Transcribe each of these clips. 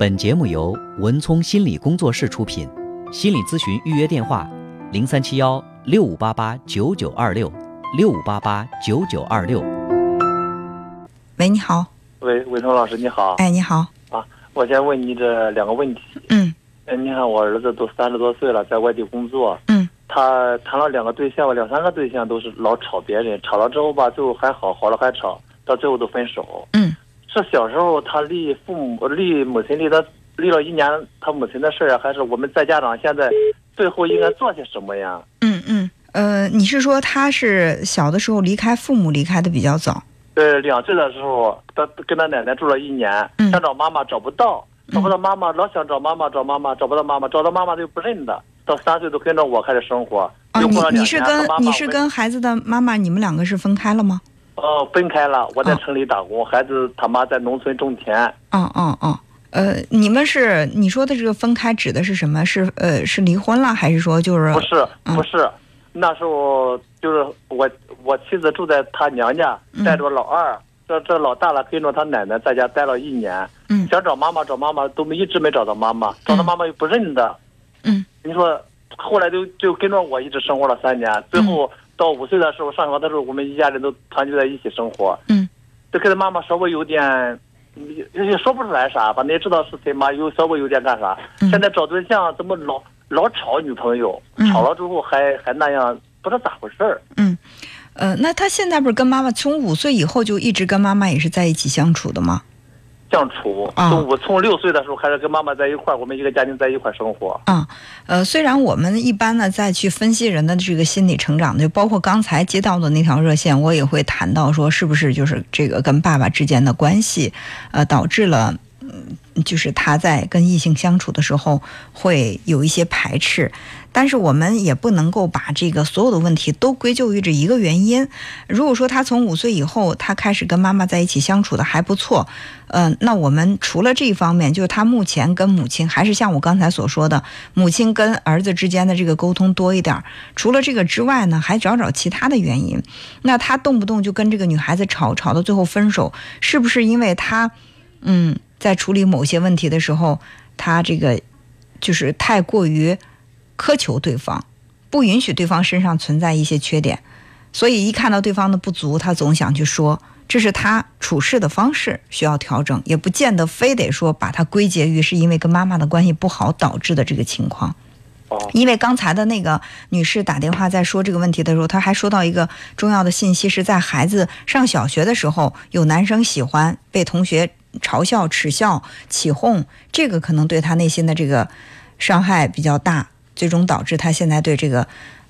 本节目由文聪心理工作室出品，心理咨询预约电话：零三七幺六五八八九九二六六五八八九九二六。喂，你好。喂，伟聪老师，你好。哎，你好。啊，我先问你这两个问题。嗯。哎，你看我儿子都三十多岁了，在外地工作。嗯。他谈了两个对象吧，两三个对象都是老吵别人，吵了之后吧，最后还好，好了还吵，到最后都分手。嗯。是小时候他离父母离母亲离他离了一年，他母亲的事儿，还是我们在家长现在最后应该做些什么呀？嗯嗯。呃，你是说他是小的时候离开父母离开的比较早？对，两岁的时候，他跟他奶奶住了一年，想找妈妈找不到，找不到妈妈，老想找妈妈找妈妈，找不到妈妈，找到妈妈就不认得。到三岁都跟着我开始生活。哦，你你是跟你是跟孩子的妈妈，你们两个是分开了吗？哦，分开了。我在城里打工，孩子他妈在农村种田。嗯嗯嗯，呃，你们是你说的这个分开指的是什么？是呃是离婚了，还是说就是不是不是？那时候就是我我妻子住在他娘家，带着老二，这这老大了跟着他奶奶在家待了一年。嗯，想找妈妈找妈妈都没一直没找到妈妈，找到妈妈又不认得。嗯，你说后来就就跟着我一直生活了三年，最后。到五岁的时候上学的时候，我们一家人都团聚在一起生活。嗯，就跟他妈妈稍微有点，也说不出来啥，反正也知道是谁妈，有稍微有点干啥。现在找对象怎么老老吵女朋友，吵了之后还还那样，不知道咋回事儿。嗯，呃，那他现在不是跟妈妈从五岁以后就一直跟妈妈也是在一起相处的吗？相处，从我从六岁的时候开始跟妈妈在一块儿，我们一个家庭在一块儿生活。啊，呃，虽然我们一般呢再去分析人的这个心理成长，就包括刚才接到的那条热线，我也会谈到说，是不是就是这个跟爸爸之间的关系，呃，导致了，嗯，就是他在跟异性相处的时候会有一些排斥。但是我们也不能够把这个所有的问题都归咎于这一个原因。如果说他从五岁以后，他开始跟妈妈在一起相处的还不错，嗯，那我们除了这一方面，就是他目前跟母亲还是像我刚才所说的，母亲跟儿子之间的这个沟通多一点。除了这个之外呢，还找找其他的原因。那他动不动就跟这个女孩子吵，吵到最后分手，是不是因为他，嗯，在处理某些问题的时候，他这个就是太过于。苛求对方，不允许对方身上存在一些缺点，所以一看到对方的不足，他总想去说，这是他处事的方式需要调整，也不见得非得说把它归结于是因为跟妈妈的关系不好导致的这个情况。因为刚才的那个女士打电话在说这个问题的时候，她还说到一个重要的信息，是在孩子上小学的时候，有男生喜欢被同学嘲笑、耻笑、起哄，这个可能对他内心的这个伤害比较大。最终导致他现在对这个，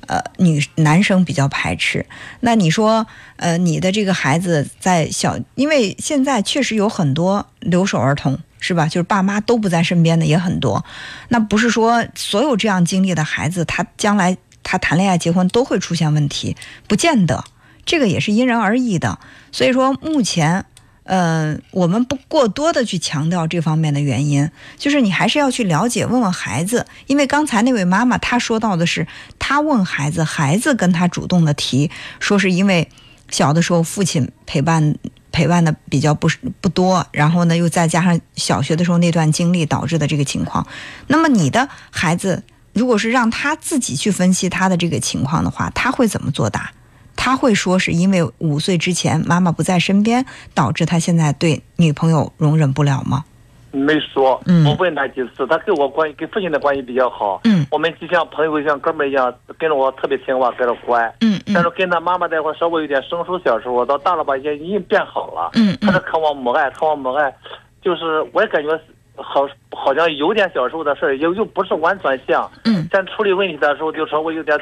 呃，女男生比较排斥。那你说，呃，你的这个孩子在小，因为现在确实有很多留守儿童，是吧？就是爸妈都不在身边的也很多。那不是说所有这样经历的孩子，他将来他谈恋爱、结婚都会出现问题，不见得。这个也是因人而异的。所以说，目前。呃，我们不过多的去强调这方面的原因，就是你还是要去了解，问问孩子。因为刚才那位妈妈她说到的是，她问孩子，孩子跟她主动的提，说是因为小的时候父亲陪伴陪伴的比较不不多，然后呢又再加上小学的时候那段经历导致的这个情况。那么你的孩子，如果是让他自己去分析他的这个情况的话，他会怎么作答？他会说是因为五岁之前妈妈不在身边，导致他现在对女朋友容忍不了吗？没说，我问他几次，他跟我关系跟父亲的关系比较好。嗯，我们就像朋友像哥们一样，跟着我特别听话，跟着乖。嗯嗯。但是跟他妈妈在一块稍微有点生疏，小时候到大了吧，也已经变好了。嗯他是渴望母爱，渴望母爱，就是我也感觉好，好像有点小时候的事儿，又又不是完全像。嗯。在处理问题的时候，就稍微有点。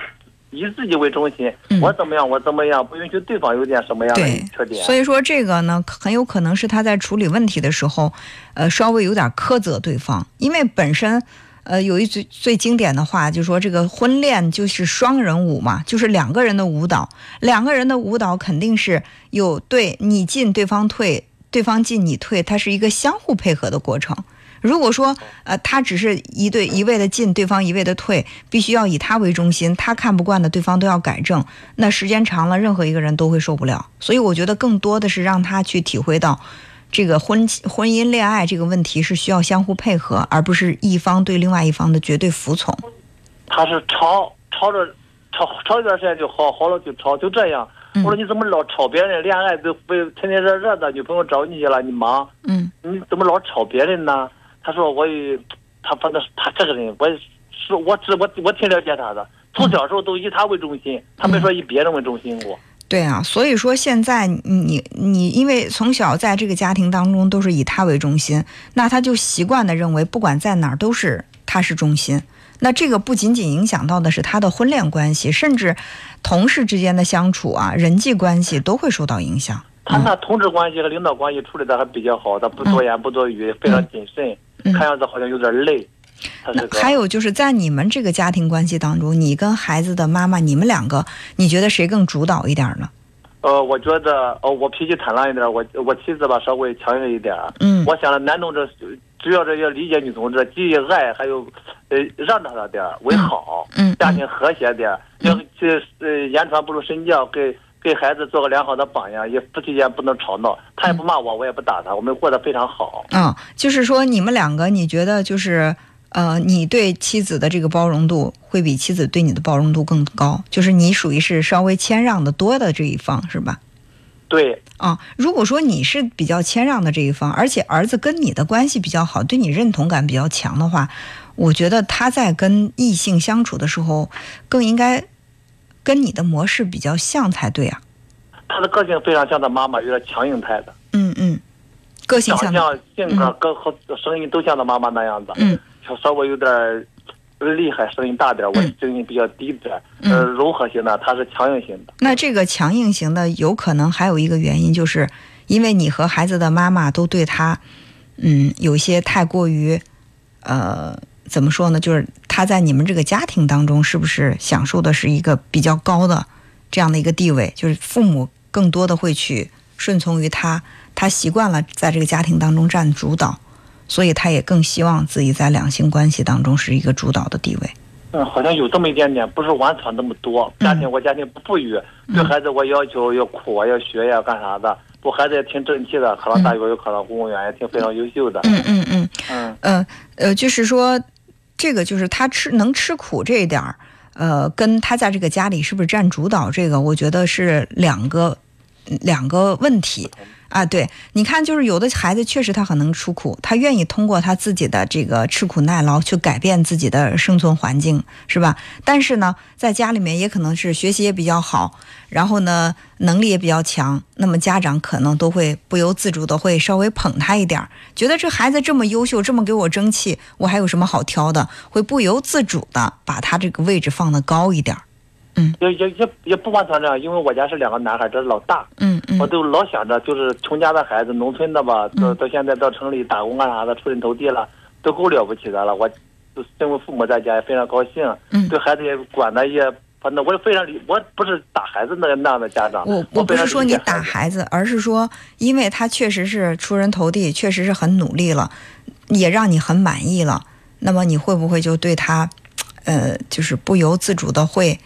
以自己为中心，我怎么样，我怎么样，不允许对方有点什么样的缺点。所以说这个呢，很有可能是他在处理问题的时候，呃，稍微有点苛责对方。因为本身，呃，有一句最经典的话，就说这个婚恋就是双人舞嘛，就是两个人的舞蹈，两个人的舞蹈肯定是有对你进对方退，对方进你退，它是一个相互配合的过程。如果说，呃，他只是一对一味的进，对方一味的退，必须要以他为中心，他看不惯的，对方都要改正，那时间长了，任何一个人都会受不了。所以我觉得更多的是让他去体会到，这个婚婚姻恋爱这个问题是需要相互配合，而不是一方对另外一方的绝对服从。他是吵吵着吵吵一段时间就好，好了就吵，就这样。我说你怎么老吵别人恋爱都被天天热热的，女朋友找你去了，你忙，嗯，你怎么老吵别人呢？他说我，他反正他这个人，我是我只我我挺了解他的，从小时候都以他为中心，他没说以别人为中心过。对啊，所以说现在你你因为从小在这个家庭当中都是以他为中心，那他就习惯的认为不管在哪儿都是他是中心。那这个不仅仅影响到的是他的婚恋关系，甚至同事之间的相处啊，人际关系都会受到影响。他那同志关系和领导关系处理的还比较好，他不多言不多语，非常谨慎，看样子好像有点累。还有就是在你们这个家庭关系当中，你跟孩子的妈妈，你们两个，你觉得谁更主导一点呢？呃，我觉得，呃，我脾气坦荡一点，我我妻子吧稍微强硬一点。嗯，我想男同志主要是要理解女同志，给予爱，还有呃让着她点为好，嗯，家庭和谐点，要去呃言传不如身教，给给孩子做个良好的榜样，也夫妻间不能吵闹，他也不骂我，我也不打他，我们过得非常好。嗯，就是说你们两个，你觉得就是。呃，你对妻子的这个包容度会比妻子对你的包容度更高，就是你属于是稍微谦让的多的这一方，是吧？对。啊，如果说你是比较谦让的这一方，而且儿子跟你的关系比较好，对你认同感比较强的话，我觉得他在跟异性相处的时候，更应该跟你的模式比较像才对啊。他的个性非常像他妈妈，有点强硬派的。嗯嗯，个性像，性格跟和声音都像他妈妈那样子。嗯。稍微有点厉害，声音大点，我声音比较低点。呃，柔和型的，他是强硬型的。那这个强硬型的，有可能还有一个原因，就是因为你和孩子的妈妈都对他，嗯，有些太过于，呃，怎么说呢？就是他在你们这个家庭当中，是不是享受的是一个比较高的这样的一个地位？就是父母更多的会去顺从于他，他习惯了在这个家庭当中占主导。所以他也更希望自己在两性关系当中是一个主导的地位。嗯，好像有这么一点点，不是完全那么多。家庭我家庭不富裕，对孩子我要求要苦啊，要学呀，干啥的？我，孩子也挺争气的，考上大学又考上公务员，也挺非常优秀的。嗯嗯嗯嗯呃呃，就是说，这个就是他吃能吃苦这一点儿，呃，跟他在这个家里是不是占主导，这个我觉得是两个两个问题。啊，对，你看，就是有的孩子确实他很能吃苦，他愿意通过他自己的这个吃苦耐劳去改变自己的生存环境，是吧？但是呢，在家里面也可能是学习也比较好，然后呢，能力也比较强，那么家长可能都会不由自主的会稍微捧他一点，觉得这孩子这么优秀，这么给我争气，我还有什么好挑的？会不由自主的把他这个位置放得高一点。嗯，也也也也不完全这样，因为我家是两个男孩，这是老大。嗯嗯，我都老想着，就是穷家的孩子，农村的吧，到到现在到城里打工干啥的，出人头地了，都够了不起的了。我，身为父母在家也非常高兴。嗯，对孩子也管的也，反正我也非常理，我不是打孩子那那样的家长。我我不是说你打孩子，而是说，因为他确实是出人头地，确实是很努力了，也让你很满意了。那么你会不会就对他，呃，就是不由自主的会？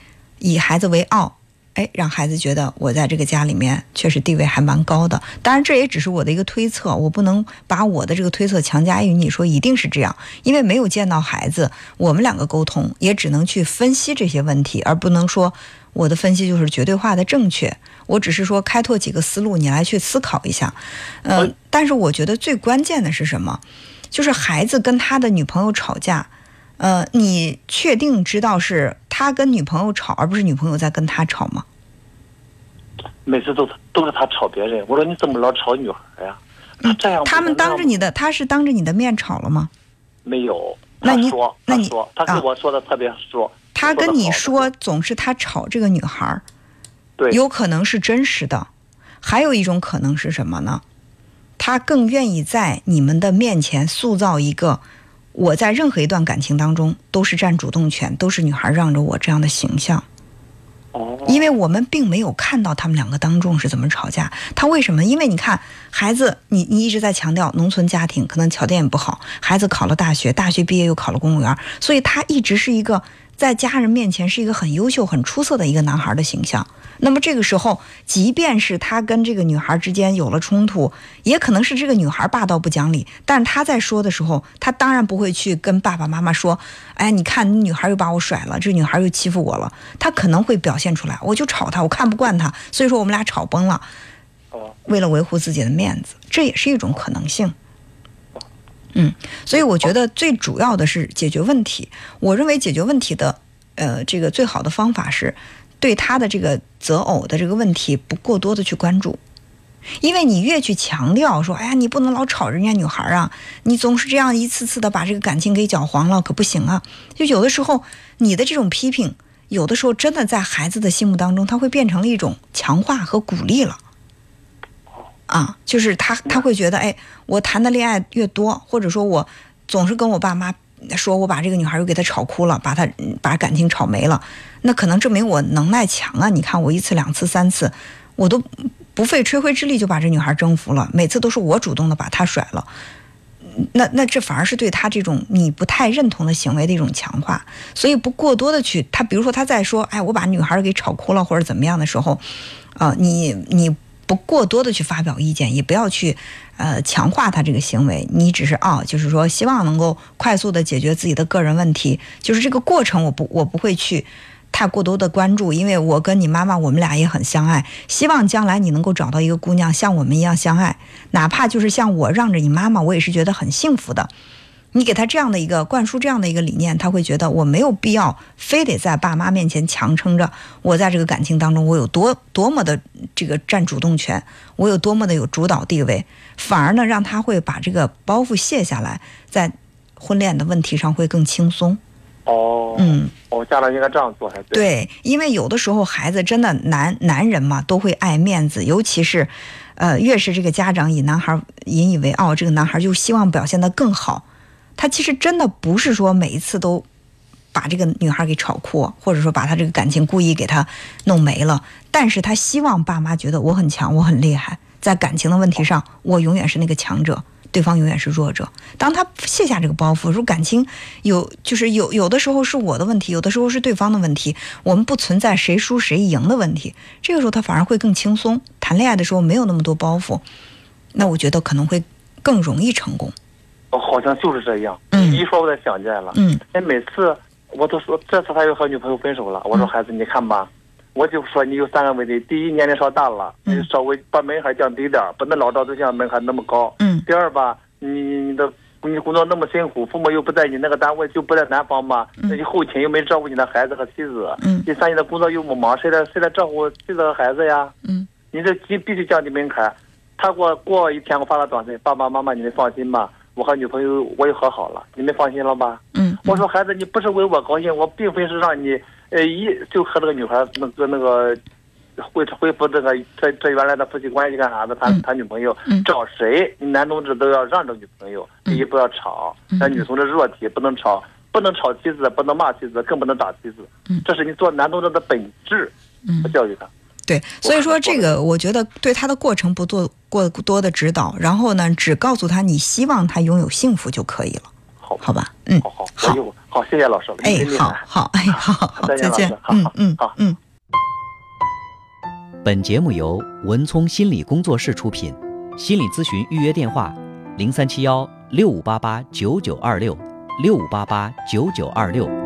以孩子为傲，哎，让孩子觉得我在这个家里面确实地位还蛮高的。当然，这也只是我的一个推测，我不能把我的这个推测强加于你，说一定是这样，因为没有见到孩子，我们两个沟通也只能去分析这些问题，而不能说我的分析就是绝对化的正确。我只是说开拓几个思路，你来去思考一下。嗯，但是我觉得最关键的是什么？就是孩子跟他的女朋友吵架。呃，你确定知道是他跟女朋友吵，而不是女朋友在跟他吵吗？每次都都是他吵别人。我说你怎么老吵女孩呀？他这样，他们当着你的，他是当着你的面吵了吗？没有。那你那你他跟我说的特别说。他跟你说总是他吵这个女孩对，有可能是真实的。还有一种可能是什么呢？他更愿意在你们的面前塑造一个。我在任何一段感情当中都是占主动权，都是女孩让着我这样的形象。哦，因为我们并没有看到他们两个当众是怎么吵架。他为什么？因为你看，孩子，你你一直在强调农村家庭可能条件也不好，孩子考了大学，大学毕业又考了公务员，所以他一直是一个在家人面前是一个很优秀、很出色的一个男孩的形象。那么这个时候，即便是他跟这个女孩之间有了冲突，也可能是这个女孩霸道不讲理。但是他在说的时候，他当然不会去跟爸爸妈妈说：“哎，你看，女孩又把我甩了，这女孩又欺负我了。”他可能会表现出来，我就吵他，我看不惯他，所以说我们俩吵崩了。为了维护自己的面子，这也是一种可能性。嗯，所以我觉得最主要的是解决问题。我认为解决问题的，呃，这个最好的方法是。对他的这个择偶的这个问题不过多的去关注，因为你越去强调说，哎呀，你不能老吵人家女孩啊，你总是这样一次次的把这个感情给搅黄了，可不行啊。就有的时候你的这种批评，有的时候真的在孩子的心目当中，他会变成了一种强化和鼓励了。啊，就是他他会觉得，哎，我谈的恋爱越多，或者说我总是跟我爸妈。说我把这个女孩又给他吵哭了，把他把感情吵没了，那可能证明我能耐强啊！你看我一次两次三次，我都不费吹灰之力就把这女孩征服了，每次都是我主动的把她甩了，那那这反而是对他这种你不太认同的行为的一种强化，所以不过多的去他，比如说他在说，哎，我把女孩给吵哭了或者怎么样的时候，啊，你你。过多的去发表意见，也不要去，呃，强化他这个行为。你只是啊，就是说希望能够快速的解决自己的个人问题。就是这个过程，我不，我不会去太过多的关注，因为我跟你妈妈，我们俩也很相爱。希望将来你能够找到一个姑娘像我们一样相爱，哪怕就是像我让着你妈妈，我也是觉得很幸福的。你给他这样的一个灌输，这样的一个理念，他会觉得我没有必要非得在爸妈面前强撑着，我在这个感情当中我有多多么的这个占主动权，我有多么的有主导地位，反而呢让他会把这个包袱卸下来，在婚恋的问题上会更轻松。哦，嗯，哦，家长应该这样做才对。对，因为有的时候孩子真的男男人嘛都会爱面子，尤其是，呃，越是这个家长以男孩引以为傲，这个男孩就希望表现得更好。他其实真的不是说每一次都把这个女孩给吵哭，或者说把他这个感情故意给他弄没了。但是他希望爸妈觉得我很强，我很厉害，在感情的问题上，我永远是那个强者，对方永远是弱者。当他卸下这个包袱，说感情有就是有有的时候是我的问题，有的时候是对方的问题，我们不存在谁输谁赢的问题。这个时候他反而会更轻松，谈恋爱的时候没有那么多包袱，那我觉得可能会更容易成功。好像就是这样。你一说，我才想起来了。嗯，哎，每次我都说，这次他又和女朋友分手了。我说孩子，你看吧，我就说你有三个问题：第一，年龄稍大了，你稍微把门槛降低点，不能老找对象门槛那么高。嗯。第二吧，你你的你工作那么辛苦，父母又不在你那个单位，就不在南方嘛，那你后勤又没照顾你的孩子和妻子。嗯。第三，你的工作又不忙，谁来谁来照顾妻子和孩子呀？嗯。你这必必须降低门槛。他给我过一天，我发了短信：爸爸妈妈，你们放心吧。我和女朋友我又和好了，你们放心了吧？嗯，我说孩子，你不是为我高兴，我并非是让你，呃，一就和这个女孩那个那个恢恢复这个这这原来的夫妻关系干啥的？谈谈女朋友，找谁？男同志都要让着女朋友，第一不要吵，那女同志弱体不能吵，不能吵妻子，不能骂妻子，更不能打妻子，这是你做男同志的本质，嗯，教育他。对，所以说这个，我觉得对他的过程不做过多的指导，然后呢，只告诉他你希望他拥有幸福就可以了，好，好吧，嗯，好好好，好，谢谢老师，哎，好好，哎，好好，再见，嗯嗯，好，嗯。本节目由文聪心理工作室出品，心理咨询预约电话：零三七幺六五八八九九二六六五八八九九二六。